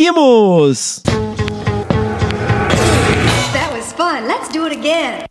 Seguimos! That was fun. Let's do it again.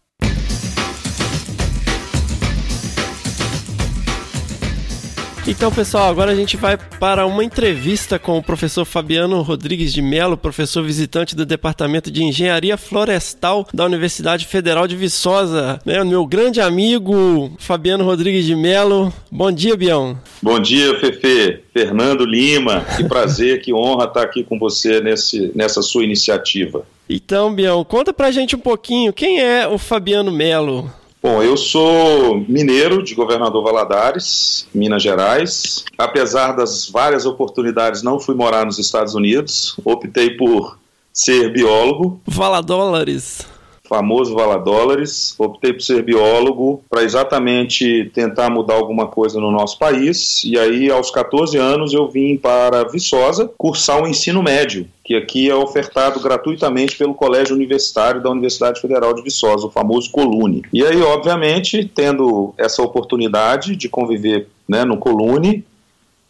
Então, pessoal, agora a gente vai para uma entrevista com o professor Fabiano Rodrigues de Melo, professor visitante do Departamento de Engenharia Florestal da Universidade Federal de Viçosa. Né? Meu grande amigo Fabiano Rodrigues de Melo. Bom dia, Bião. Bom dia, Fefe. Fernando Lima. Que prazer, que honra estar aqui com você nesse, nessa sua iniciativa. Então, Bião, conta pra gente um pouquinho quem é o Fabiano Melo. Bom, eu sou mineiro de Governador Valadares, Minas Gerais. Apesar das várias oportunidades, não fui morar nos Estados Unidos. Optei por ser biólogo. Valadólares. Famoso Valadólares. Optei por ser biólogo para exatamente tentar mudar alguma coisa no nosso país. E aí, aos 14 anos, eu vim para Viçosa cursar o ensino médio que aqui é ofertado gratuitamente pelo Colégio Universitário da Universidade Federal de Viçosa, o famoso Colune. E aí, obviamente, tendo essa oportunidade de conviver né, no Colune,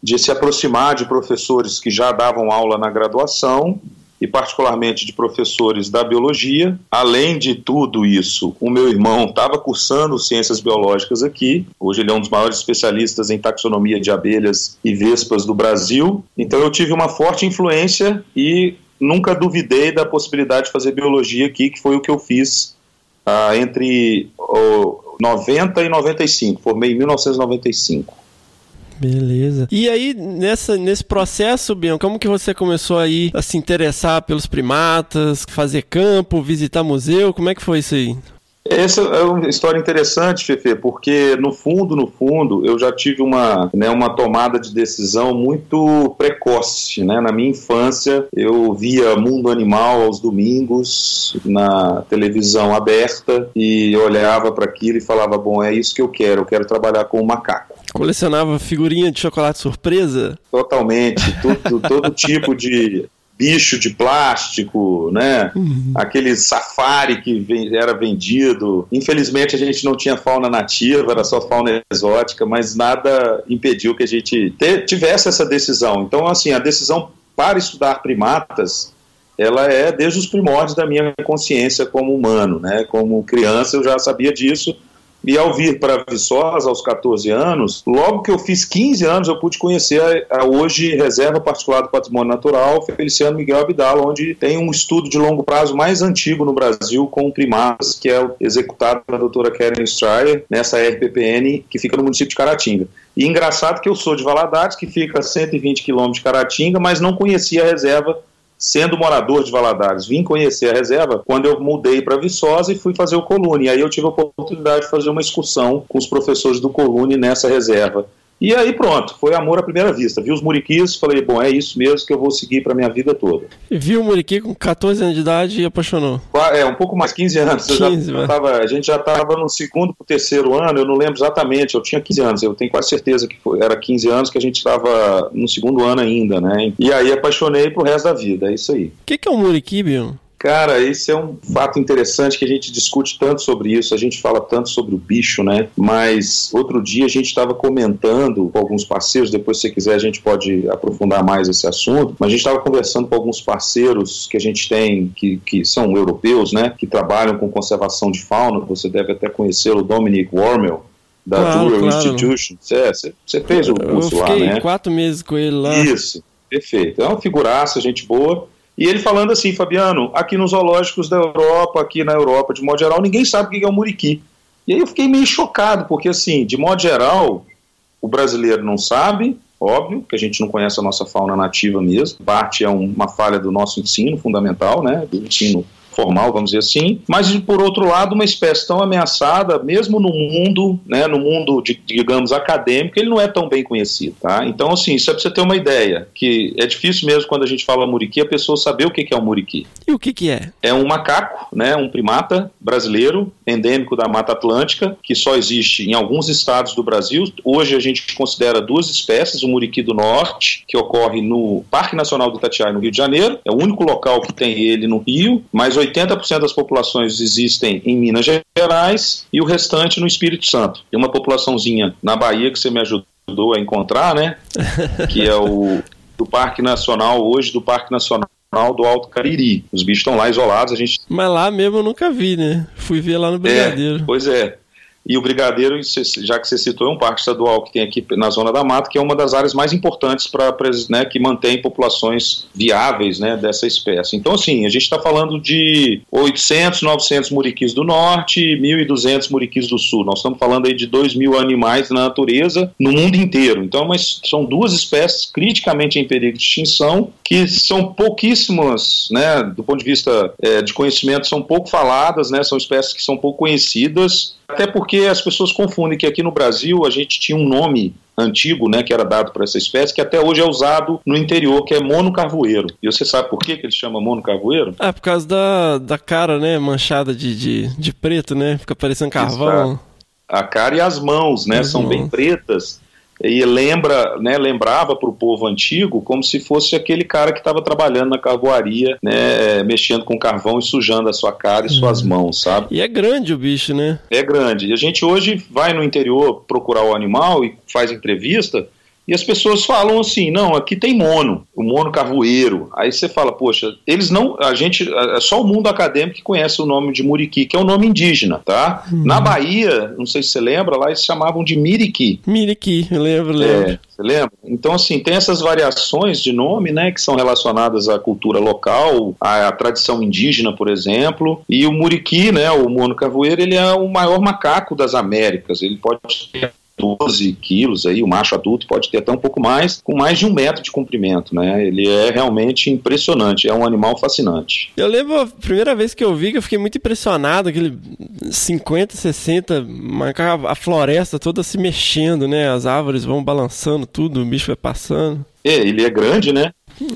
de se aproximar de professores que já davam aula na graduação, e particularmente de professores da biologia. Além de tudo isso, o meu irmão estava cursando ciências biológicas aqui. Hoje ele é um dos maiores especialistas em taxonomia de abelhas e vespas do Brasil. Então eu tive uma forte influência e nunca duvidei da possibilidade de fazer biologia aqui, que foi o que eu fiz ah, entre oh, 90 e 95. Formei em 1995. Beleza. E aí, nessa, nesse processo, Bion, como que você começou aí a se interessar pelos primatas, fazer campo, visitar museu? Como é que foi isso aí? Essa é uma história interessante, Fefe, porque no fundo, no fundo, eu já tive uma, né, uma tomada de decisão muito precoce. Né? Na minha infância, eu via Mundo Animal aos domingos na televisão aberta e olhava para aquilo e falava: bom, é isso que eu quero, eu quero trabalhar com o macaco. Colecionava figurinha de chocolate surpresa? Totalmente. Tudo, todo tipo de bicho de plástico, né? Uhum. Aquele safari que era vendido. Infelizmente a gente não tinha fauna nativa, era só fauna exótica, mas nada impediu que a gente tivesse essa decisão. Então, assim, a decisão para estudar primatas ela é desde os primórdios da minha consciência como humano, né? Como criança eu já sabia disso e ao vir para Viçosa, aos 14 anos, logo que eu fiz 15 anos, eu pude conhecer a, a hoje Reserva Particular do Patrimônio Natural, Feliciano Miguel Abdala, onde tem um estudo de longo prazo mais antigo no Brasil com primatas, que é executado pela doutora Karen Stryer, nessa RPPN, que fica no município de Caratinga. E engraçado que eu sou de Valadares, que fica a 120 quilômetros de Caratinga, mas não conhecia a reserva sendo morador de Valadares, vim conhecer a reserva quando eu mudei para Viçosa e fui fazer o Colune. Aí eu tive a oportunidade de fazer uma excursão com os professores do Colune nessa reserva. E aí pronto, foi amor à primeira vista. Vi os muriquis, falei, bom, é isso mesmo que eu vou seguir para minha vida toda. E viu o muriqui com 14 anos de idade e apaixonou? É, um pouco mais, 15 anos. 15, já tava, a gente já estava no segundo para terceiro ano, eu não lembro exatamente, eu tinha 15 anos, eu tenho quase certeza que foi, era 15 anos que a gente estava no segundo ano ainda, né? E aí apaixonei pro resto da vida, é isso aí. O que, que é o muriqui, Bill? Cara, esse é um fato interessante que a gente discute tanto sobre isso, a gente fala tanto sobre o bicho, né? Mas outro dia a gente estava comentando com alguns parceiros, depois se você quiser a gente pode aprofundar mais esse assunto, mas a gente estava conversando com alguns parceiros que a gente tem, que, que são europeus, né? Que trabalham com conservação de fauna, você deve até conhecer o Dominic Wormel, da claro, claro. Institution. Você, você fez o curso lá, né? Eu fiquei quatro meses com ele lá. Isso, perfeito. É uma figuraça, gente boa. E ele falando assim, Fabiano, aqui nos zoológicos da Europa, aqui na Europa, de modo geral, ninguém sabe o que é o muriqui. E aí eu fiquei meio chocado, porque assim, de modo geral, o brasileiro não sabe, óbvio, que a gente não conhece a nossa fauna nativa mesmo. Parte é uma falha do nosso ensino fundamental, né, do ensino formal, vamos dizer assim, mas por outro lado, uma espécie tão ameaçada, mesmo no mundo, né, no mundo, de, digamos, acadêmico, ele não é tão bem conhecido, tá? Então, assim, só para você ter uma ideia, que é difícil mesmo quando a gente fala muriqui, a pessoa saber o que é um muriqui. E o que que é? É um macaco, né, um primata brasileiro, endêmico da Mata Atlântica, que só existe em alguns estados do Brasil. Hoje a gente considera duas espécies, o muriqui do norte, que ocorre no Parque Nacional do Itatiaia, no Rio de Janeiro, é o único local que tem ele no Rio, mas 80% das populações existem em Minas Gerais e o restante no Espírito Santo. Tem uma populaçãozinha na Bahia que você me ajudou a encontrar, né? que é o do Parque Nacional, hoje do Parque Nacional do Alto Cariri. Os bichos estão lá isolados, a gente... Mas lá mesmo eu nunca vi, né? Fui ver lá no Brigadeiro. É, pois é. E o Brigadeiro, já que você citou, é um parque estadual que tem aqui na Zona da Mata, que é uma das áreas mais importantes para né, que mantém populações viáveis né, dessa espécie. Então, assim, a gente está falando de 800, 900 muriquis do norte e 1.200 muriquis do sul. Nós estamos falando aí de 2 mil animais na natureza no mundo inteiro. Então, mas são duas espécies criticamente em perigo de extinção que são pouquíssimas, né, do ponto de vista é, de conhecimento, são pouco faladas, né, são espécies que são pouco conhecidas até porque as pessoas confundem que aqui no Brasil a gente tinha um nome antigo, né, que era dado para essa espécie, que até hoje é usado no interior, que é mono carvoeiro. E você sabe por que, que ele chama mono carvoeiro? Ah, por causa da, da cara, né, manchada de, de, de preto, né, fica parecendo carvão. Exato. A cara e as mãos, né, as são mãos. bem pretas e lembra, né, lembrava para o povo antigo como se fosse aquele cara que estava trabalhando na carvoaria, né, mexendo com carvão e sujando a sua cara e suas uhum. mãos, sabe? E é grande o bicho, né? É grande. E a gente hoje vai no interior procurar o animal e faz entrevista e as pessoas falam assim: não, aqui tem mono, o mono carvoeiro. Aí você fala, poxa, eles não. A gente. É só o mundo acadêmico que conhece o nome de muriqui, que é o um nome indígena, tá? Uhum. Na Bahia, não sei se você lembra, lá eles chamavam de miriqui. Miriqui, eu lembro, lembro. É, você lembra? Então, assim, tem essas variações de nome, né, que são relacionadas à cultura local, à, à tradição indígena, por exemplo. E o muriqui, né, o mono carvoeiro, ele é o maior macaco das Américas. Ele pode ter 12 quilos, aí, o macho adulto pode ter até um pouco mais, com mais de um metro de comprimento, né? Ele é realmente impressionante, é um animal fascinante. Eu lembro a primeira vez que eu vi que eu fiquei muito impressionado, aquele 50, 60, a floresta toda se mexendo, né? As árvores vão balançando tudo, o bicho vai passando. É, ele é grande, né?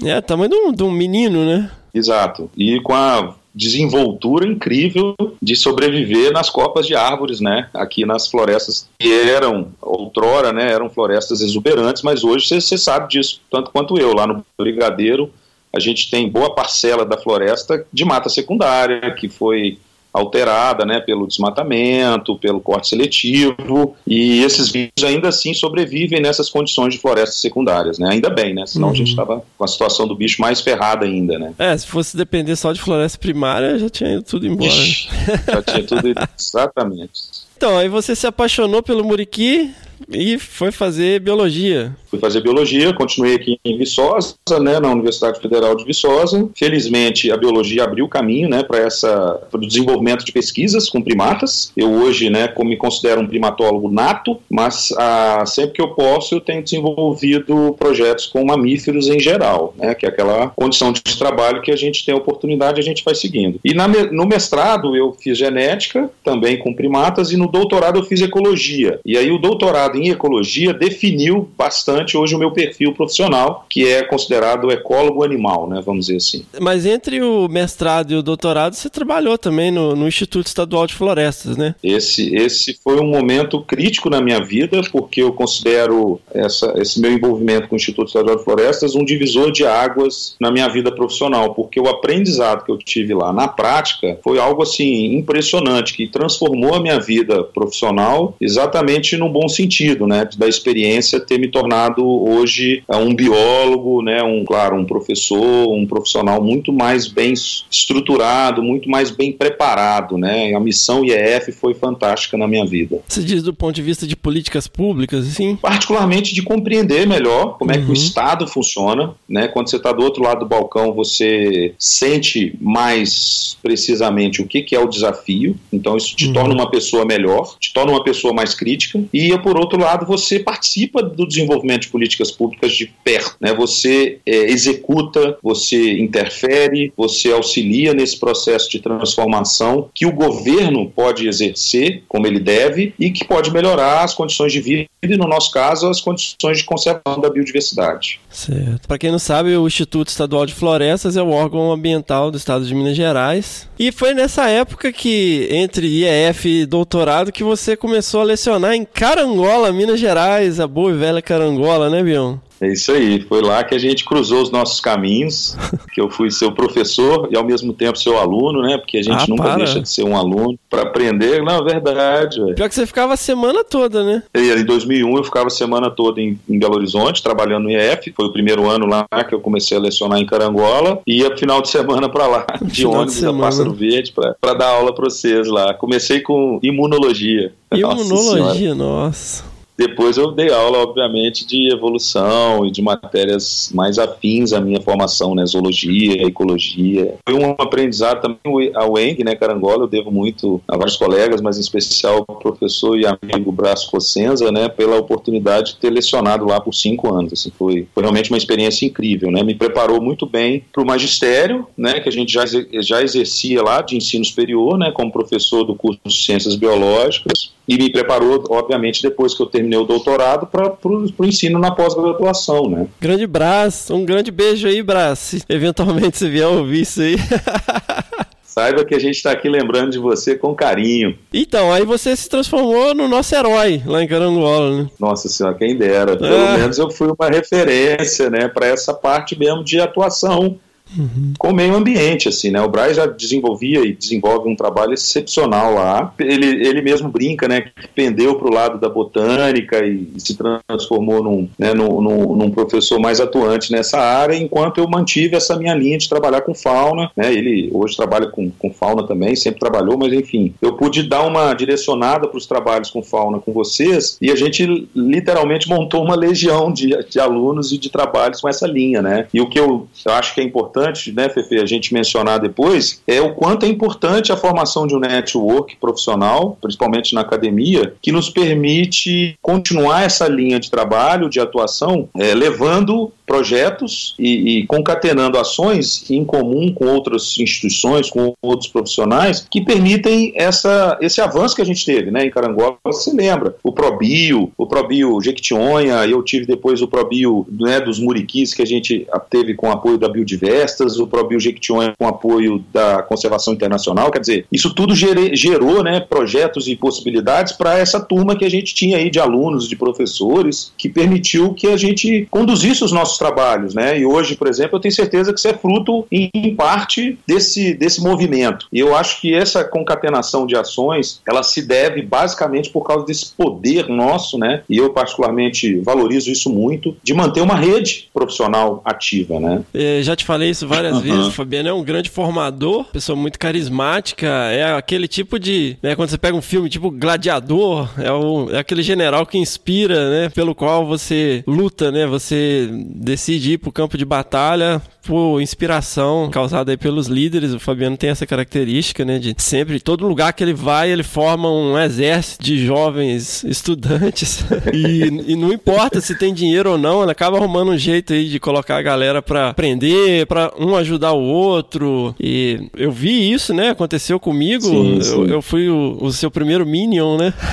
É, tamanho de um, de um menino, né? Exato. E com a desenvoltura incrível de sobreviver nas copas de árvores, né? Aqui nas florestas que eram, outrora, né? Eram florestas exuberantes, mas hoje você sabe disso, tanto quanto eu. Lá no Brigadeiro, a gente tem boa parcela da floresta de mata secundária, que foi alterada né, pelo desmatamento, pelo corte seletivo, e esses vírus ainda assim sobrevivem nessas condições de florestas secundárias, né? Ainda bem, né? Senão uhum. a gente estava com a situação do bicho mais ferrada ainda, né? É, se fosse depender só de floresta primária, já tinha ido tudo embora. Ixi, já tinha tudo ido, exatamente. Então, aí você se apaixonou pelo muriqui e foi fazer biologia. Fui fazer biologia, continuei aqui em Viçosa, né, na Universidade Federal de Viçosa. Felizmente, a biologia abriu caminho, né, para essa o desenvolvimento de pesquisas com primatas. Eu hoje, né, como me considero um primatólogo nato, mas ah, sempre que eu posso, eu tenho desenvolvido projetos com mamíferos em geral, né, que é aquela condição de trabalho que a gente tem a oportunidade, a gente vai seguindo. E na, no mestrado eu fiz genética, também com primatas, e no doutorado eu fiz ecologia. E aí o doutorado em ecologia definiu bastante bastante hoje o meu perfil profissional, que é considerado ecólogo animal, né, vamos dizer assim. Mas entre o mestrado e o doutorado, você trabalhou também no, no Instituto Estadual de Florestas, né? Esse, esse foi um momento crítico na minha vida, porque eu considero essa, esse meu envolvimento com o Instituto Estadual de Florestas um divisor de águas na minha vida profissional, porque o aprendizado que eu tive lá na prática foi algo assim impressionante, que transformou a minha vida profissional exatamente no bom sentido, né, da experiência ter me tornado hoje é um biólogo, né, um, claro, um professor, um profissional muito mais bem estruturado, muito mais bem preparado, né? A missão IEF foi fantástica na minha vida. Você diz do ponto de vista de políticas públicas, assim? Particularmente de compreender melhor como uhum. é que o uhum. Estado funciona, né? Quando você está do outro lado do balcão, você sente mais precisamente o que, que é o desafio, então isso te uhum. torna uma pessoa melhor, te torna uma pessoa mais crítica, e por outro lado, você participa do desenvolvimento de políticas públicas de perto. Né? Você é, executa, você interfere, você auxilia nesse processo de transformação que o governo pode exercer como ele deve e que pode melhorar as condições de vida e, no nosso caso, as condições de conservação da biodiversidade. Certo. Para quem não sabe, o Instituto Estadual de Florestas é o órgão ambiental do estado de Minas Gerais. E foi nessa época que, entre IEF e doutorado, que você começou a lecionar em Carangola, Minas Gerais, a boa e velha Carangola, né, Bião? É isso aí, foi lá que a gente cruzou os nossos caminhos, que eu fui seu professor e ao mesmo tempo seu aluno, né? Porque a gente ah, nunca para. deixa de ser um aluno para aprender. Não, é verdade. Véio. Pior que você ficava a semana toda, né? E, em 2001 eu ficava a semana toda em, em, Belo Horizonte, trabalhando no IEF. Foi o primeiro ano lá que eu comecei a lecionar em Carangola e ia final de semana para lá, de ônibus de a Pássaro Verde, para dar aula para vocês lá. Comecei com imunologia. Imunologia, nossa. nossa. Depois eu dei aula, obviamente, de evolução e de matérias mais afins à minha formação, né? Zoologia, ecologia. Foi um aprendizado também ao Eng, né? Carangola, eu devo muito a vários colegas, mas em especial ao professor e amigo Brás Cossenza, né? Pela oportunidade de ter lecionado lá por cinco anos. Assim, foi, foi realmente uma experiência incrível, né? Me preparou muito bem para o magistério, né? Que a gente já, já exercia lá de ensino superior, né? Como professor do curso de Ciências Biológicas e me preparou, obviamente, depois que eu terminei o doutorado, para o ensino na pós-graduação, né? Grande Brás, um grande beijo aí. Se eventualmente você vier ouvir isso aí. Saiba que a gente está aqui lembrando de você com carinho. Então, aí você se transformou no nosso herói lá em Carangola, né? Nossa senhora, quem dera. Pelo é. menos eu fui uma referência, né, para essa parte mesmo de atuação Uhum. com o meio ambiente, assim, né? O Braz já desenvolvia e desenvolve um trabalho excepcional lá. Ele, ele mesmo brinca, né? Que pendeu para o lado da botânica e se transformou num, né, num, num, num, professor mais atuante nessa área, enquanto eu mantive essa minha linha de trabalhar com fauna, né? Ele hoje trabalha com, com fauna também, sempre trabalhou, mas enfim, eu pude dar uma direcionada para os trabalhos com fauna com vocês e a gente literalmente montou uma legião de, de alunos e de trabalhos com essa linha, né? E o que eu acho que é importante importante, né, Fefe, a gente mencionar depois, é o quanto é importante a formação de um network profissional, principalmente na academia, que nos permite continuar essa linha de trabalho, de atuação, é, levando projetos e, e, concatenando ações em comum com outras instituições, com outros profissionais, que permitem essa, esse avanço que a gente teve né, em Carangola. Você lembra? O Probio, o Probio Jequitinhonha, eu tive depois o Probio né, dos Muriquis, que a gente teve com apoio da Biodiversa, florestas, o ProBio Jequitinhonha com apoio da Conservação Internacional, quer dizer, isso tudo gerou né, projetos e possibilidades para essa turma que a gente tinha aí de alunos, de professores, que permitiu que a gente conduzisse os nossos trabalhos, né? E hoje, por exemplo, eu tenho certeza que isso é fruto, em parte, desse, desse movimento. E eu acho que essa concatenação de ações, ela se deve basicamente por causa desse poder nosso, né? E eu particularmente valorizo isso muito, de manter uma rede profissional ativa, né? É, já te falei isso várias vezes, o Fabiano é um grande formador, pessoa muito carismática, é aquele tipo de, né, quando você pega um filme tipo Gladiador, é, o, é aquele general que inspira, né, pelo qual você luta, né, você decide ir pro campo de batalha por inspiração causada aí pelos líderes. O Fabiano tem essa característica, né, de sempre, todo lugar que ele vai, ele forma um exército de jovens estudantes. e, e não importa se tem dinheiro ou não, ele acaba arrumando um jeito aí de colocar a galera para aprender, para um ajudar o outro. E eu vi isso, né, aconteceu comigo. Sim, sim. Eu, eu fui o, o seu primeiro Minion, né?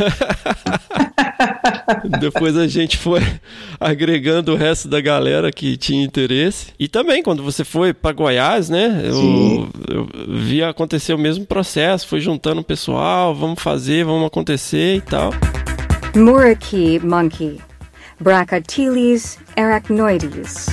Depois a gente foi agregando o resto da galera que tinha interesse. E também, quando você foi para Goiás, né? Eu, eu vi acontecer o mesmo processo. Foi juntando o pessoal, vamos fazer, vamos acontecer e tal. Muraki monkey. Brachyteles arachnoides.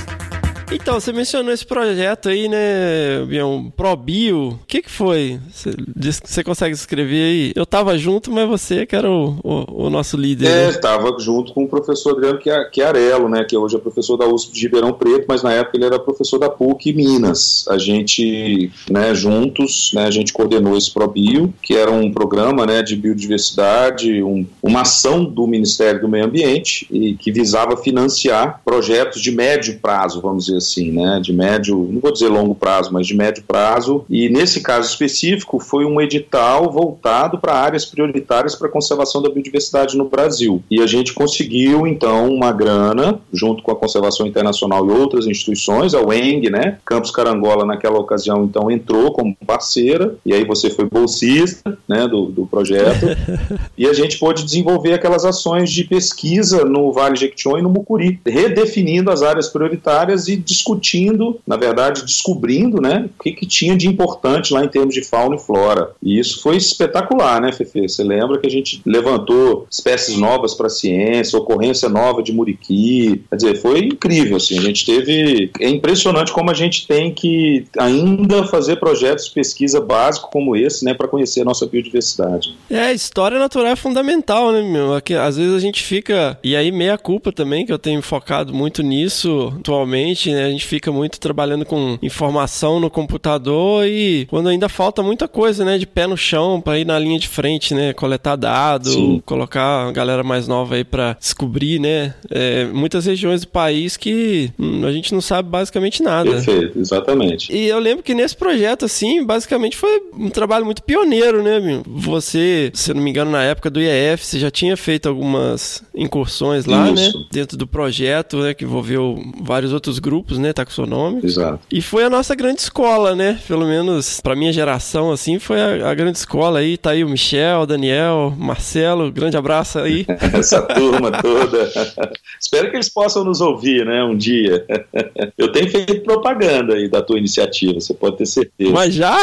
Então, você mencionou esse projeto aí, né, Bião? ProBio. O que que foi? Você consegue escrever aí? Eu tava junto, mas você que era o, o, o nosso líder. É, né? estava junto com o professor Adriano Chia- Chiarello, né, que hoje é professor da USP de Ribeirão Preto, mas na época ele era professor da PUC Minas. A gente, né, juntos, né, a gente coordenou esse ProBio, que era um programa, né, de biodiversidade, um- uma ação do Ministério do Meio Ambiente e que visava financiar projetos de médio prazo, vamos dizer assim, né, de médio, não vou dizer longo prazo, mas de médio prazo. E nesse caso específico foi um edital voltado para áreas prioritárias para a conservação da biodiversidade no Brasil. E a gente conseguiu então uma grana junto com a Conservação Internacional e outras instituições, a UENG, né? Campos Carangola naquela ocasião então entrou como parceira e aí você foi bolsista, né, do, do projeto. e a gente pôde desenvolver aquelas ações de pesquisa no Vale Jequitinhonha e no Mucuri, redefinindo as áreas prioritárias e discutindo, na verdade, descobrindo, né, o que, que tinha de importante lá em termos de fauna e flora. E isso foi espetacular, né, Fefe? Você lembra que a gente levantou espécies novas para a ciência, ocorrência nova de muriqui, quer dizer, foi incrível, assim, a gente teve... É impressionante como a gente tem que ainda fazer projetos de pesquisa básico como esse, né, para conhecer a nossa biodiversidade. É, a história natural é fundamental, né, meu? Aqui, às vezes a gente fica. E aí, meia culpa também, que eu tenho focado muito nisso atualmente, né? A gente fica muito trabalhando com informação no computador e quando ainda falta muita coisa, né? De pé no chão pra ir na linha de frente, né? Coletar dado, Sim. colocar a galera mais nova aí pra descobrir, né? É, muitas regiões do país que hum, a gente não sabe basicamente nada. Perfeito, exatamente. E eu lembro que nesse projeto, assim, basicamente foi um trabalho muito pioneiro, né, meu? Você, se eu não me engano, na época do IEF, você já tinha feito algumas incursões lá, Isso. né? Dentro do projeto, né? Que envolveu vários outros grupos, né? Taxonômicos. Exato. E foi a nossa grande escola, né? Pelo menos pra minha geração, assim, foi a, a grande escola aí. Tá aí o Michel, o Daniel, Marcelo, grande abraço aí. essa turma toda. Espero que eles possam nos ouvir, né, um dia. Eu tenho feito propaganda aí da tua iniciativa, você pode ter certeza. Mas já?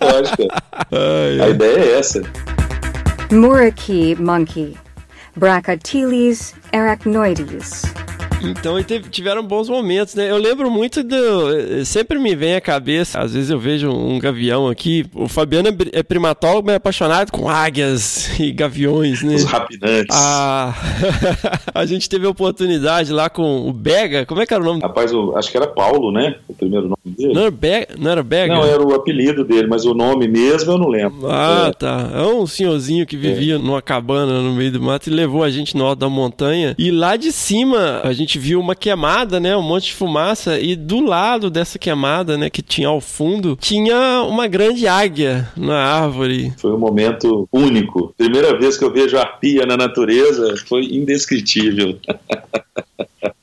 Lógico, Ai, a ai. ideia é essa. Muraki monkey. Brachyteles arachnoides. Então teve- tiveram bons momentos, né? Eu lembro muito do. Sempre me vem à cabeça, às vezes eu vejo um gavião aqui. O Fabiano é é primatólogo, mas é apaixonado com águias e gaviões, né? Os rapinantes. Ah, a gente teve a oportunidade lá com o Bega. Como é que era o nome? Rapaz, eu acho que era Paulo, né? O primeiro nome dele. Não era Bega? Não era Bega? Não, era o apelido dele, mas o nome mesmo eu não lembro. Ah, É. tá. É um senhorzinho que vivia numa cabana no meio do mato e levou a gente no alto da montanha. E lá de cima a gente viu uma queimada, né? Um monte de fumaça. E do lado dessa queimada, né? Que tinha ao fundo, tinha uma grande águia na árvore. Foi um momento único. Primeira vez que eu vejo arpia na natureza foi indescritível.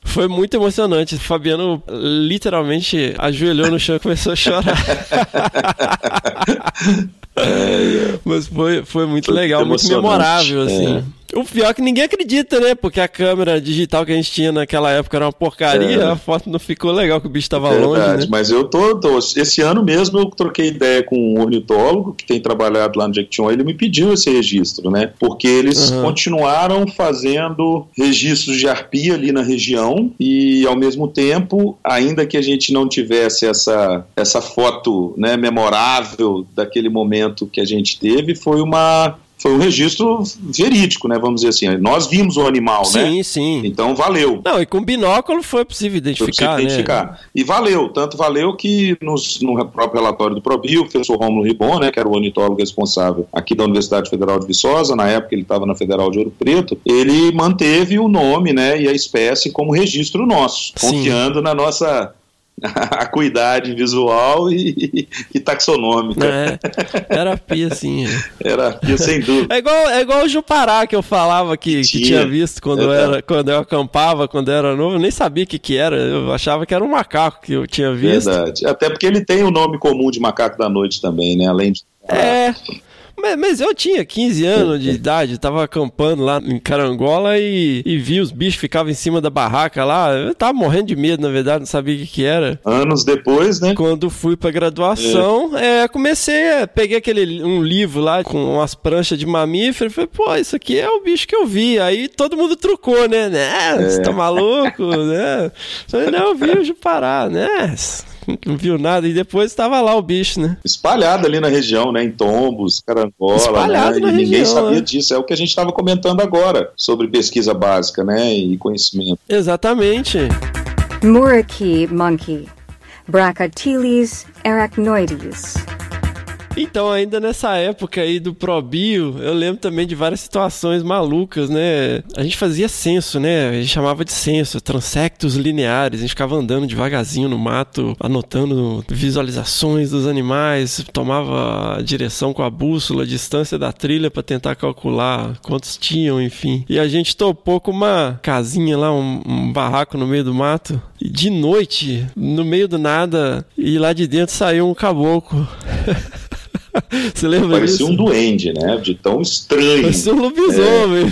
Foi muito emocionante. O Fabiano literalmente ajoelhou no chão e começou a chorar. Mas foi, foi muito Foi legal, muito memorável, assim. É. O pior é que ninguém acredita, né? Porque a câmera digital que a gente tinha naquela época era uma porcaria, É. a foto não ficou legal, que o bicho tava Verdade, longe, né? mas eu tô, tô- Esse ano mesmo eu troquei ideia com um ornitólogo que tem trabalhado lá no Jequitinhonha, ele me pediu esse registro, né? Porque eles Uhum. continuaram fazendo registros de arpia ali na região e, ao mesmo tempo, ainda que a gente não tivesse essa, essa foto né, memorável daquele momento que a gente teve, foi uma. Foi um registro verídico, né? Vamos dizer assim. Nós vimos o animal, né? Sim, sim. Então valeu. Não, e com binóculo foi possível Foi identificar, possível né? identificar. E valeu, tanto valeu que nos, no próprio relatório do Probio, o professor Romulo Ribon, né, que era o ornitólogo responsável aqui da Universidade Federal de Viçosa, na época ele estava na Federal de Ouro Preto, ele manteve o nome né, e a espécie como registro nosso, Sim. confiando na nossa acuidade visual e, e taxonômica. É, era pia, sim. é. Era, e sem dúvida. É igual, é igual o Jupará que eu falava que, que Tinha. tinha visto quando, eu É, era, quando eu acampava, quando eu era novo. Eu nem sabia o que, que era. Eu achava que era um macaco que eu tinha visto. Verdade. Até porque ele tem o nome comum de macaco da noite também, né? Além de. É. Mas, mas eu tinha 15 anos de idade, tava acampando lá em Carangola e, e vi os bichos ficavam em cima da barraca lá. Eu tava morrendo de medo, na verdade, não sabia o que, que era. Anos depois, né? Quando fui pra graduação, é, comecei, a- peguei aquele um livro lá com umas pranchas de mamífero, e falei, pô, isso aqui é o bicho que eu vi. Aí todo mundo trucou, né? Né? Você tá maluco, né? Falei, não, eu vi o Jupará, né? Não viu nada. E depois tava lá o bicho, né? espalhado ali na região, né, em Tombos, Carangola, Espalhado né, na e ninguém região, sabia né? disso. É o que a gente estava comentando agora sobre pesquisa básica, né, e conhecimento. Exatamente. Muraki monkey. Brachyteles arachnoides. Então, ainda nessa época aí do Probio, eu lembro também de várias situações malucas, né? A gente fazia censo, né? A gente chamava de censo, transectos lineares. A gente ficava andando devagarzinho no mato, anotando visualizações dos animais, tomava a direção com a bússola, a distância da trilha para tentar calcular quantos tinham, enfim. E a gente topou com uma casinha lá, um, um barraco no meio do mato. E de noite, no meio do nada, e lá de dentro saiu um caboclo. Você lembra Parecia disso? um duende, né, de tão estranho. Parecia um lobisomem.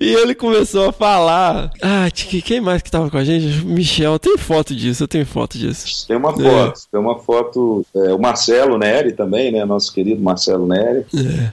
e ele começou a falar. Ah, que- quem mais que tava com a gente? Michel, tem foto disso, eu tenho foto disso. Tem uma foto, tem uma foto, é, o Marcelo Neri também, né, nosso querido Marcelo Neri.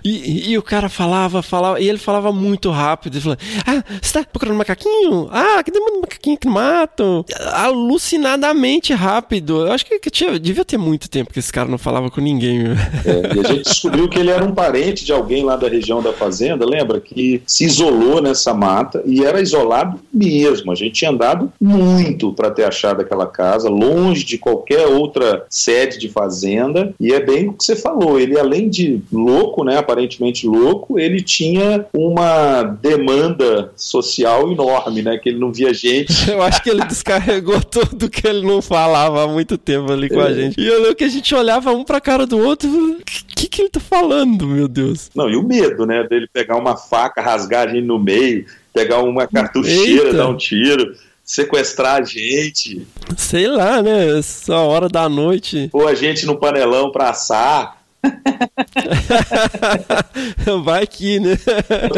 E, e- e o cara falava, falava, e ele falava muito rápido. Ele falava: Ah, você tá procurando macaquinho? Ah, que demanda macaquinho aqui no mato? Alucinadamente rápido. Eu acho que, que tinha, devia ter muito tempo que esse cara não falava com ninguém. É, e a gente descobriu que ele era um parente de alguém lá da região da fazenda, lembra? Que se isolou nessa mata e era isolado mesmo. A gente tinha andado muito para ter achado aquela casa, longe de qualquer outra sede de fazenda. E é bem o que você falou. Ele, além de louco, né, aparentemente louco, ele tinha uma demanda social enorme, né? Que ele não via gente. Eu acho que ele descarregou tudo que ele não falava há muito tempo ali com a É. gente. E eu lembro que a gente olhava um pra cara do outro o que, que ele tá falando, meu Deus? Não, e o medo, né? Dele pegar uma faca, rasgar a gente no meio, pegar uma cartucheira, Eita. dar um tiro, sequestrar a gente, Sei lá, né? Essa hora da noite. pôr a gente no panelão pra assar, Vai aqui, né?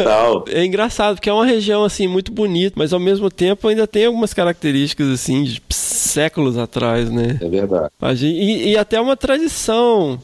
tal. É engraçado, porque é uma região, assim, muito bonita, mas ao mesmo tempo ainda tem algumas características, assim, de séculos atrás, né? É verdade. A gente- e, e até uma tradição.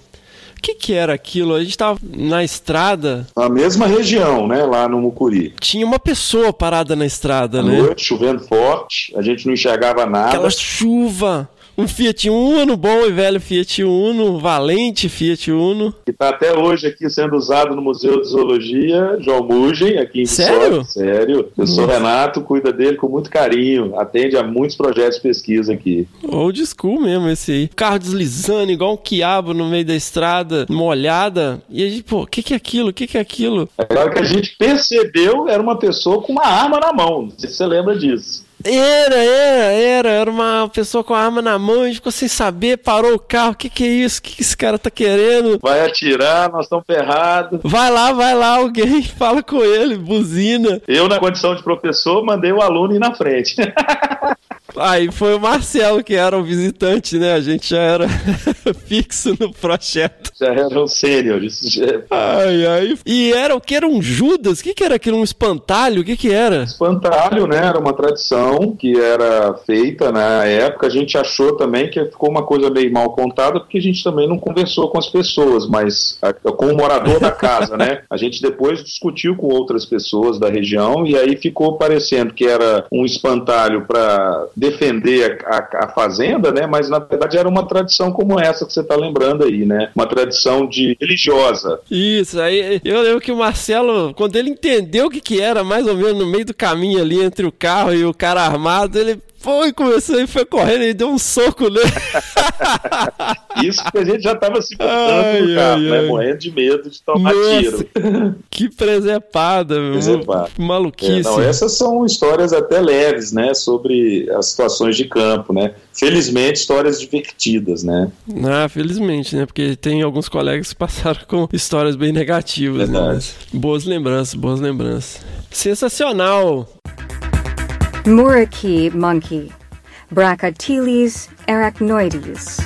O que que era aquilo? A gente tava na estrada, Na mesma região, né? Lá no Mucuri. tinha uma pessoa parada na estrada, À né? noite, chovendo forte, a gente não enxergava nada. Aquela chuva. Um Fiat Uno, bom e velho Fiat Uno, valente Fiat Uno. Que está até hoje aqui sendo usado no Museu de Zoologia, João Mugem, aqui em Sério? Viçosa. Sério. Eu sou. Renato, cuida dele com muito carinho, atende a muitos projetos de pesquisa aqui. Old school mesmo esse aí. Carro deslizando igual um quiabo no meio da estrada, molhada. E a gente, pô, o que que é aquilo? O que que é aquilo? Agora que a gente percebeu, era uma pessoa com uma arma na mão. Não sei se você lembra disso. Era, era, era. Era uma pessoa com a arma na mão, a gente ficou sem saber, parou o carro. O que que é isso? O que que esse cara tá querendo? Vai atirar, nós estamos ferrados. Vai lá, vai lá, alguém fala com ele, buzina. Eu, na condição de professor, mandei o aluno ir na frente. Aí foi o Marcelo que era o visitante, né? A gente já era fixo no projeto. Já eram sêniores. já- Ai, ai. E era o que? Era um Judas? O que, que era aquilo? Um espantalho? O que, que era? Espantalho, né? Era uma tradição que era feita na época. A gente achou também que ficou uma coisa meio mal contada, porque a gente também não conversou com as pessoas, mas a- com o morador da casa, né? A gente depois discutiu com outras pessoas da região e aí ficou parecendo que era um espantalho para defender a, a- a fazenda, né? Mas na verdade era uma tradição como essa que você está lembrando aí, né? Uma tradição de religiosa. Isso, aí eu lembro que o Marcelo, quando ele entendeu o que, que era, mais ou menos no meio do caminho ali entre o carro e o cara armado, ele foi, começou e foi correndo e deu um soco nele. Isso porque a gente já estava se botando no carro, ai, né? ai. Morrendo de medo de tomar Nossa, tiro. que presepada, meu. Presepada. Que maluquice. É, não, essas são histórias até leves, né, sobre as situações de campo, né. Felizmente, histórias divertidas, né. Ah, felizmente, né? Porque tem alguns colegas que passaram com histórias bem negativas, né? Verdade. Mas boas lembranças, boas lembranças. Sensacional! Muraki monkey. Brachyteles arachnoides.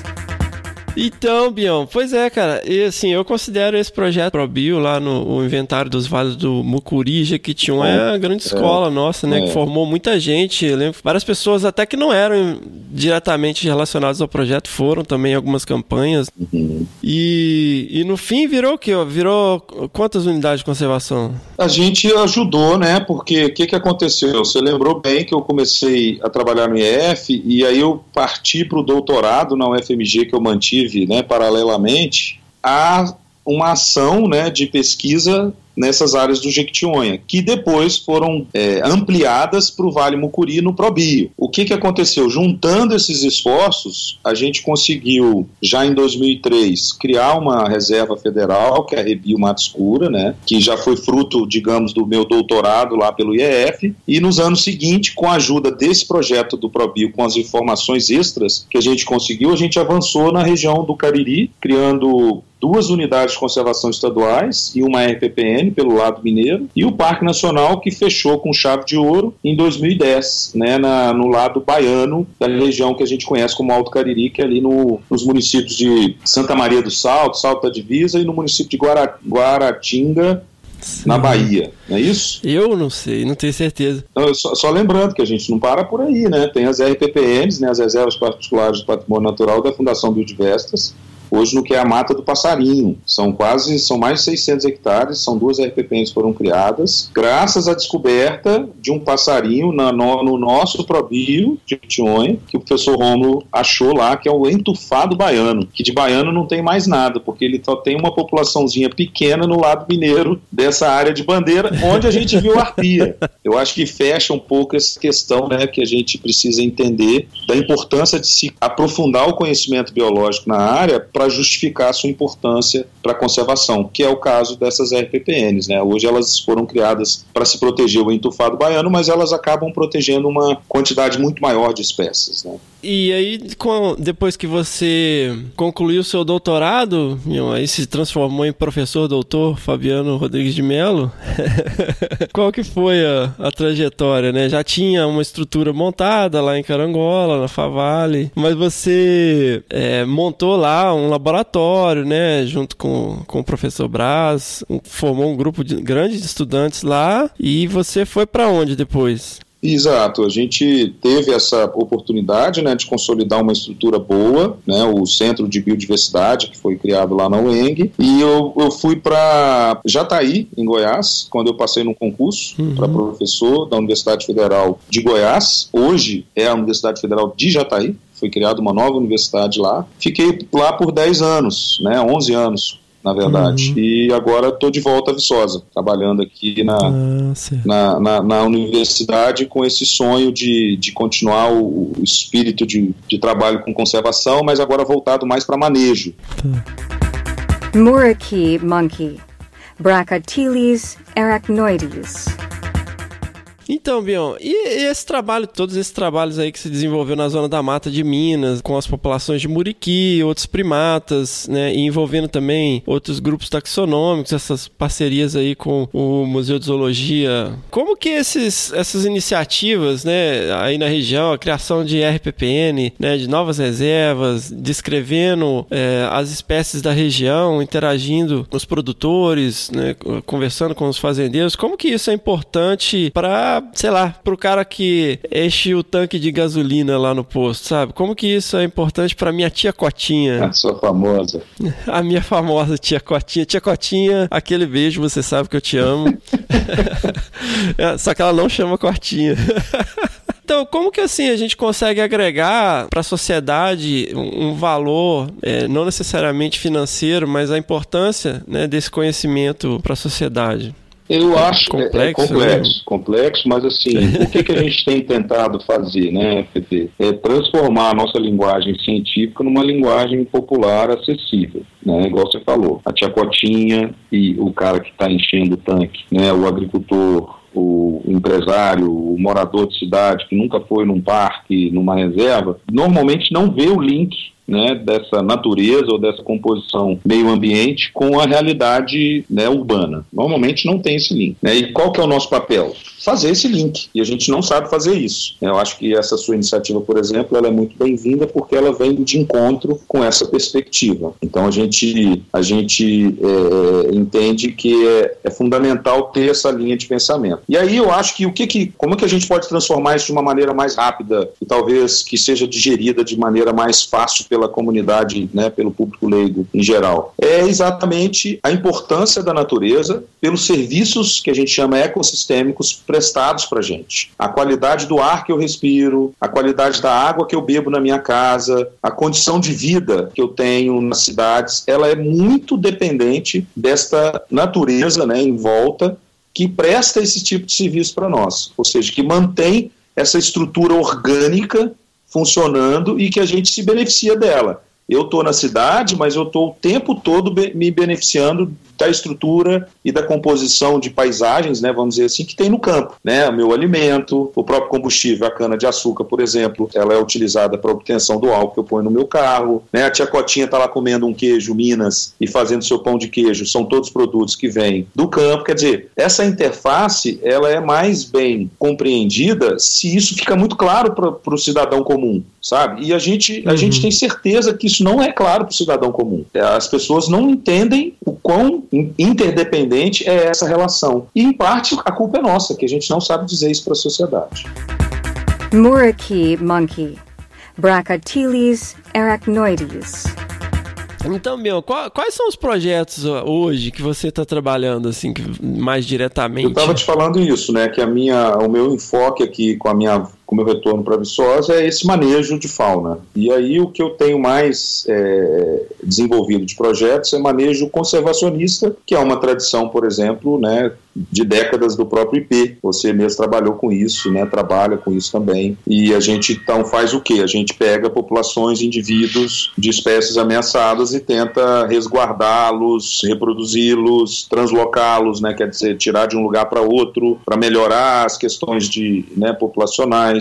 Então, Bião, pois é, cara. E assim, eu considero esse projeto ProBio lá no inventário dos vales do Mucurija, que tinha uma É, grande escola nossa, né? é. Que formou muita gente. Eu lembro várias pessoas até que não eram diretamente relacionadas ao projeto, foram também em algumas campanhas. Uhum. E, e no fim virou o quê? Virou quantas unidades de conservação? A gente ajudou, né, porque o que, que aconteceu? Você lembrou bem que eu comecei a trabalhar no IEF e aí eu parti para o doutorado na UFMG que eu mantive, né, paralelamente, a uma ação, né, de pesquisa nessas áreas do Jequitinhonha, que depois foram é, ampliadas para o Vale Mucuri no Probio. O que, que aconteceu? Juntando esses esforços, a gente conseguiu, já em 2003, criar uma reserva federal, que é a Rebio Mata Escura, né, que já foi fruto, digamos, do meu doutorado lá pelo IEF, e nos anos seguintes, com a ajuda desse projeto do Probio, com as informações extras que a gente conseguiu, a gente avançou na região do Cariri, criando duas unidades de conservação estaduais e uma RPPN pelo lado mineiro, e o Parque Nacional que fechou com chave de ouro em 2010, né, na, no lado baiano da região que a gente conhece como Alto Cariri, que é ali no, nos municípios de Santa Maria do Salto, Salto da Divisa e no município de Guara, Guaratinga, na Bahia, não é isso? Eu não sei, não tenho certeza. Não, eu só, só lembrando que a gente não para por aí, né? Tem as RPPNs, né, as Reservas Particulares de Patrimônio Natural da Fundação Biodiversas, hoje no que é a Mata do Passarinho. São quase, são mais de 600 hectares, são duas RPPNs foram criadas, graças à descoberta de um passarinho na, no, no nosso probio de Tionha, que o professor Rômulo achou lá, que é o entufado baiano, que de baiano não tem mais nada, porque ele só tem uma populaçãozinha pequena no lado mineiro dessa área de bandeira, onde a gente viu arpia. Eu acho que fecha um pouco essa questão né, que a gente precisa entender da importância de se aprofundar o conhecimento biológico na área para justificar a sua importância para a conservação, que é o caso dessas RPPNs. Né? Hoje elas foram criadas para se proteger o entufado baiano, mas elas acabam protegendo uma quantidade muito maior de espécies. Né? E aí, depois que você concluiu seu doutorado, aí se transformou em professor doutor Fabiano Rodrigues de Mello, qual que foi a, a trajetória, né? Já tinha uma estrutura montada lá em Carangola, na Favale, mas você é, montou lá um laboratório, né? Junto com, com o professor Braz, formou um grupo de, grande de estudantes lá, e você foi para onde depois? Exato, a gente teve essa oportunidade né, de consolidar uma estrutura boa, né, o Centro de Biodiversidade, que foi criado lá na UENG, e eu, eu fui para Jataí, em Goiás, quando eu passei num concurso para professor da Universidade Federal de Goiás, hoje é a Universidade Federal de Jataí, foi criada uma nova universidade lá. Fiquei lá por 10 anos, né, 11 anos, na verdade, e agora estou de volta a Viçosa, trabalhando aqui na, Ah, na, na, na universidade com esse sonho de, de continuar o, o espírito de, de trabalho com conservação, mas agora voltado mais para manejo. Muraki monkey. Brachyteles arachnoides. Então, Bion, e, esse trabalho, todos esses trabalhos aí que se desenvolveu na zona da mata de Minas, com as populações de muriqui, outros primatas, né, e envolvendo também outros grupos taxonômicos, essas parcerias aí com o Museu de Zoologia. Como que esses, essas iniciativas, né, aí na região, a criação de RPPN, né, de novas reservas, descrevendo é, as espécies da região, interagindo com os produtores, né, conversando com os fazendeiros, como que isso é importante para, sei lá, para o cara que enche o tanque de gasolina lá no posto, sabe? Como que isso é importante para minha tia Cotinha? A sua famosa. A minha famosa tia Cotinha. Tia Cotinha, aquele beijo, você sabe que eu te amo. É, só que ela não chama Cotinha. Então, como que assim a gente consegue agregar para a sociedade um, um valor, é, não necessariamente financeiro, mas a importância né, desse conhecimento para a sociedade? Eu acho complexo, é, é complexo, né? complexo, mas assim, o que, que a gente tem tentado fazer, né, FT? É transformar a nossa linguagem científica numa linguagem popular acessível, né, igual você falou. A tia Cotinha e o cara que está enchendo o tanque, né, o agricultor, o empresário, o morador de cidade que nunca foi num parque, numa reserva, normalmente não vê o link né, dessa natureza ou dessa composição meio ambiente com a realidade né, urbana. Normalmente não tem esse link. Né? E qual que é o nosso papel? Fazer esse link. E a gente não sabe fazer isso. Eu acho que essa sua iniciativa, por exemplo, ela é muito bem-vinda porque ela vem de encontro com essa perspectiva. Então a gente, a gente é, entende que é, é fundamental ter essa linha de pensamento. E aí eu acho que o que, que como é que a gente pode transformar isso de uma maneira mais rápida e talvez que seja digerida de maneira mais fácil pela comunidade, né, pelo público leigo em geral, é exatamente a importância da natureza pelos serviços que a gente chama ecossistêmicos prestados para gente. A qualidade do ar que eu respiro, a qualidade da água que eu bebo na minha casa, a condição de vida que eu tenho nas cidades, ela é muito dependente desta natureza né, em volta que presta esse tipo de serviço para nós, ou seja, que mantém essa estrutura orgânica funcionando e que a gente se beneficia dela. Eu estou na cidade, mas eu estou o tempo todo be me beneficiando da estrutura e da composição de paisagens, né, vamos dizer assim, que tem no campo, né, o meu alimento, o próprio combustível, a cana de açúcar, por exemplo, ela é utilizada para obtenção do álcool que eu ponho no meu carro, né, a tia Cotinha está lá comendo um queijo Minas e fazendo seu pão de queijo, são todos produtos que vêm do campo, quer dizer, essa interface, ela é mais bem compreendida se isso fica muito claro para o cidadão comum, sabe, e a gente, a Uhum. gente tem certeza que isso não é claro para o cidadão comum, as pessoas não entendem o quão interdependente é essa relação. E, em parte, a culpa é nossa, que a gente não sabe dizer isso para a sociedade. Muriki monkey. Brachyteles arachnoides. Então, meu, qual- quais são os projetos hoje que você está trabalhando assim que- mais Eu diretamente? estava te falando isso, né? Que a minha, o meu enfoque aqui com a minha com meu retorno para Viçosa é esse manejo de fauna. E aí o que eu tenho mais é, desenvolvido de projetos é manejo conservacionista, que é uma tradição, por exemplo, né, de décadas do próprio IP. Você mesmo trabalhou com isso, né, trabalha com isso também. E a gente então faz o quê? A gente pega populações, indivíduos de espécies ameaçadas e tenta resguardá-los, reproduzi-los, translocá-los, né, quer dizer, tirar de um lugar para outro, para melhorar as questões de, né, populacionais,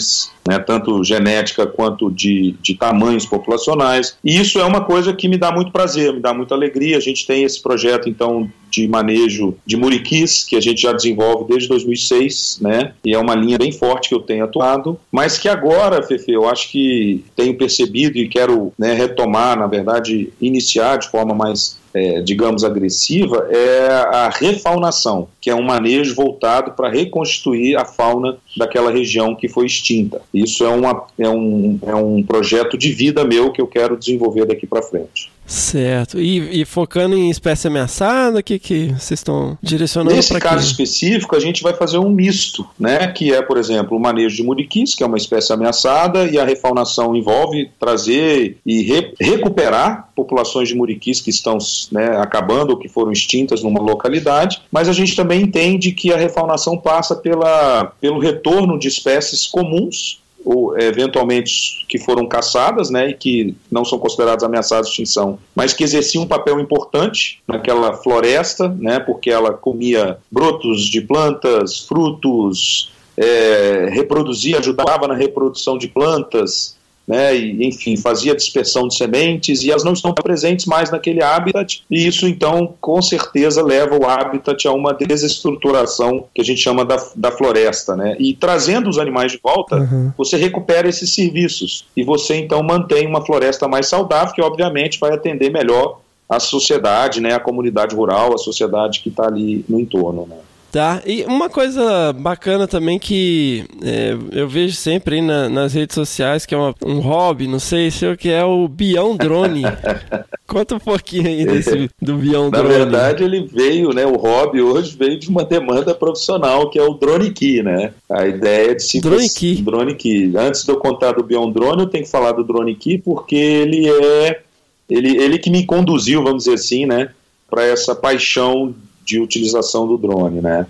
né, tanto genética quanto de, de tamanhos populacionais. E isso é uma coisa que me dá muito prazer, me dá muita alegria. A gente tem esse projeto, então, de manejo de muriquis, que a gente já desenvolve desde 2006, né? E é uma linha bem forte que eu tenho atuado, mas que agora, Fefe, eu acho que tenho percebido e quero né, retomar, na verdade, iniciar de forma mais é, digamos, agressiva, é a refaunação, que é um manejo voltado para reconstituir a fauna daquela região que foi extinta. Isso é, uma, é, um, é um projeto de vida meu que eu quero desenvolver daqui para frente. Certo. E, e focando em espécie ameaçada, o que, que vocês estão direcionando Nesse caso específico, a gente vai fazer um misto, né? Que é, por exemplo, o manejo de muriquis, que é uma espécie ameaçada, e a refaunação envolve trazer e re- recuperar populações de muriquis que estão né, acabando ou que foram extintas numa localidade, mas a gente também entende que a refaunação passa pela, pelo retorno de espécies comuns ou eventualmente que foram caçadas, né, e que não são consideradas ameaçadas de extinção, mas que exerciam um papel importante naquela floresta, né, porque ela comia brotos de plantas, frutos, é, reproduzia, ajudava na reprodução de plantas, né, e, enfim, fazia dispersão de sementes e elas não estão presentes mais naquele habitat, e isso então com certeza leva o habitat a uma desestruturação que a gente chama da, da floresta, né? E trazendo os animais de volta, uhum. você recupera esses serviços e você então mantém uma floresta mais saudável, que obviamente vai atender melhor a sociedade, né, a comunidade rural, a sociedade que está ali no entorno, né? Tá, e uma coisa bacana também que é, eu vejo sempre aí na, nas redes sociais, que é uma, um hobby, não sei se é o que é o Bião Drone. Conta um pouquinho aí desse, do Bião Drone. Na verdade, ele veio, né, o hobby hoje veio de uma demanda profissional, que é o Drone Key, né? A ideia de se... Drone Key. Drone Key. Antes de eu contar do Bião Drone, eu tenho que falar do Drone Key, porque ele é... Ele, ele que me conduziu, vamos dizer assim, né, para essa paixão de utilização do drone, né?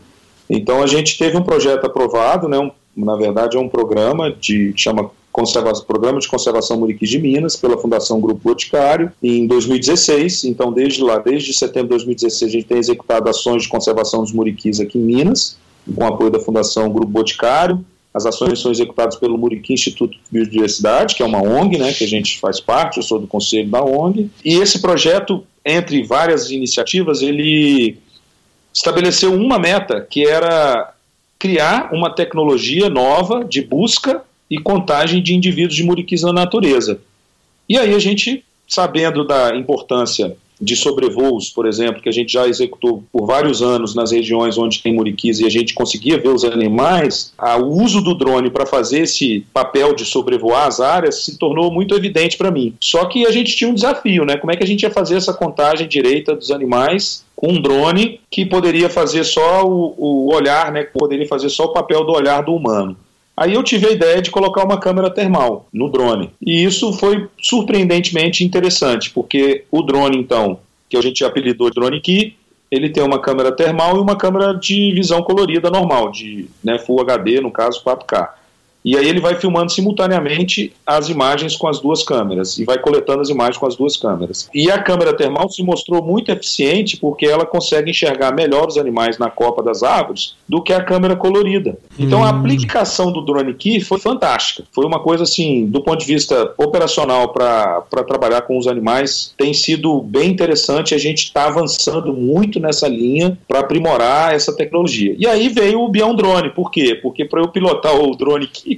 Então a gente teve um projeto aprovado, né? Um, na verdade é um programa de chama Conservação, Programa de Conservação Muriquis de Minas, pela Fundação Grupo Boticário, em 2016. Então, desde lá, desde setembro de 2016, a gente tem executado ações de conservação dos muriquis aqui em Minas, com apoio da Fundação Grupo Boticário. As ações são executadas pelo Muriqui Instituto de Biodiversidade, que é uma ONG, né, que a gente faz parte, eu sou do conselho da ONG. E esse projeto, entre várias iniciativas, ele estabeleceu uma meta, que era criar uma tecnologia nova de busca e contagem de indivíduos de muriquis na natureza. E aí a gente, sabendo da importância de sobrevoos, por exemplo, que a gente já executou por vários anos nas regiões onde tem muriquis e a gente conseguia ver os animais, o uso do drone para fazer esse papel de sobrevoar as áreas se tornou muito evidente para mim. Só que a gente tinha um desafio, né? Como é que a gente ia fazer essa contagem direita dos animais com um drone que poderia fazer só o, o olhar, né? Poderia fazer só o papel do olhar do humano. Aí eu tive a ideia de colocar uma câmera termal no drone. E isso foi surpreendentemente interessante, porque o drone, então, que a gente apelidou de drone key, ele tem uma câmera termal e uma câmera de visão colorida normal, de né, Full HD, no caso 4K. E aí ele vai filmando simultaneamente as imagens com as duas câmeras e vai coletando as imagens com as duas câmeras. E a câmera termal se mostrou muito eficiente porque ela consegue enxergar melhor os animais na copa das árvores do que a câmera colorida. Então hum. a aplicação do drone key foi fantástica. Foi uma coisa assim, do ponto de vista operacional para trabalhar com os animais, tem sido bem interessante. A gente está avançando muito nessa linha para aprimorar essa tecnologia. E aí veio o Bião Drone. Por quê? Porque para eu pilotar o drone key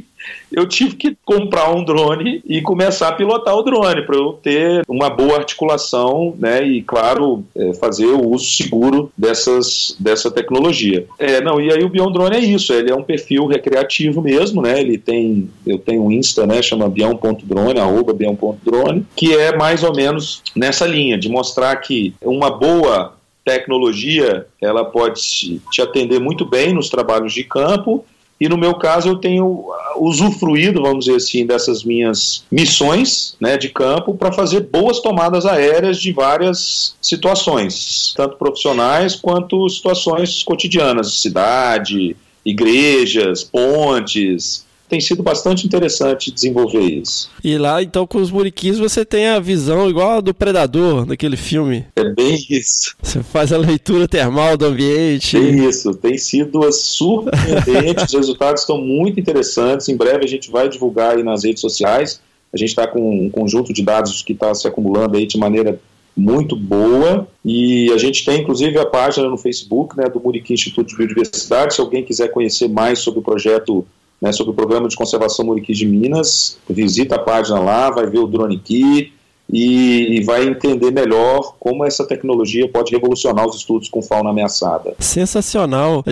eu tive que comprar um drone e começar a pilotar o drone para eu ter uma boa articulação, né? E claro, é, fazer o uso seguro dessas dessa tecnologia. É, não, e aí o Bion Drone é isso, ele é um perfil recreativo mesmo, né? Ele tem, eu tenho um Insta, né? Chama bião.drone, arroba bião.drone, que é mais ou menos nessa linha de mostrar que uma boa tecnologia ela pode te atender muito bem nos trabalhos de campo e no meu caso eu tenho usufruído, vamos dizer assim, dessas minhas missões né, de campo para fazer boas tomadas aéreas de várias situações, tanto profissionais quanto situações cotidianas, cidade, igrejas, pontes, tem sido bastante interessante desenvolver isso. E lá, então, com os muriquis, você tem a visão igual a do Predador, daquele filme. É bem isso. Você faz a leitura termal do ambiente. É isso, tem sido surpreendente, os resultados estão muito interessantes. Em breve a gente vai divulgar aí nas redes sociais. A gente está com um conjunto de dados que está se acumulando aí de maneira muito boa e a gente tem inclusive a página no Facebook né, do Muriqui Instituto de Biodiversidade. Se alguém quiser conhecer mais sobre o projeto né, sobre o Programa de Conservação Muriqui de Minas. Visita a página lá, vai ver o Drone Key e, e, vai entender melhor como essa tecnologia pode revolucionar os estudos com fauna ameaçada. Sensacional.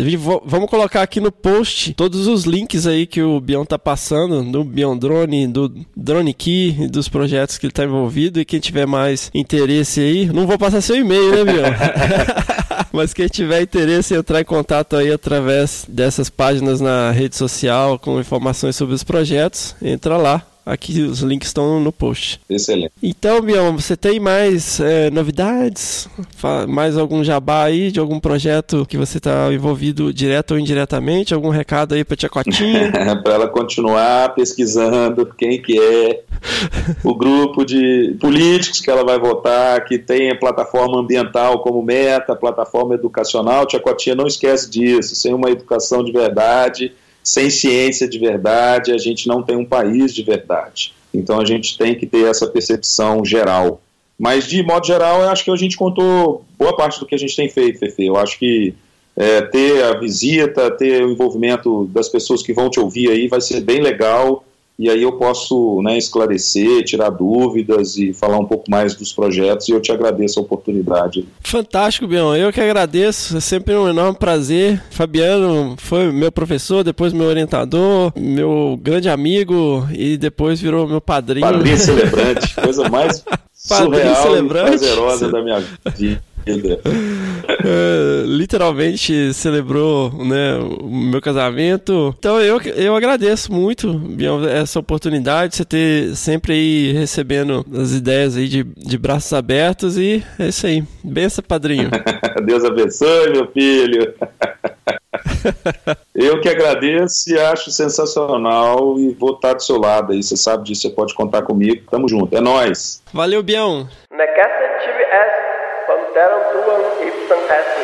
Vamos colocar aqui no post todos os links aí que o Bion tá passando, do Bion Drone, do Drone Key, dos projetos que ele está envolvido e quem tiver mais interesse aí, não vou passar seu e-mail, né, Bion? Mas quem tiver interesse em entrar em contato aí através dessas páginas na rede social com informações sobre os projetos, entra lá. Aqui os links estão no post. Excelente. Então, Bião, você tem mais é, novidades? Mais algum jabá aí de algum projeto que você está envolvido direto ou indiretamente? Algum recado aí para Tia Cotinha? para ela continuar pesquisando quem que é o grupo de políticos que ela vai votar, que tem a plataforma ambiental como meta, plataforma educacional. Tia Cotinha não esquece disso. Sem uma educação de verdade, sem ciência de verdade, a gente não tem um país de verdade. Então a gente tem que ter essa percepção geral. Mas, de modo geral, eu acho que a gente contou boa parte do que a gente tem feito, Fefe. Eu acho que é, ter a visita, ter o envolvimento das pessoas que vão te ouvir aí vai ser bem legal e aí eu posso né, esclarecer, tirar dúvidas e falar um pouco mais dos projetos e eu te agradeço a oportunidade. Fantástico, Bião. Eu que agradeço, é sempre um enorme prazer. Fabiano foi meu professor, depois meu orientador, meu grande amigo e depois virou meu padrinho. Padrinho celebrante, coisa mais surreal celebrante. e prazerosa da minha vida. É, literalmente celebrou né, o meu casamento. Então eu, eu agradeço muito Bion, essa oportunidade, você ter sempre aí recebendo as ideias aí de, de braços abertos e é isso aí. Benção, padrinho. Deus abençoe, meu filho. Eu que agradeço e acho sensacional e vou estar do seu lado aí. Você sabe disso, você pode contar comigo. Tamo junto. É nós. Valeu, Bião. Necessity Darum doen we even als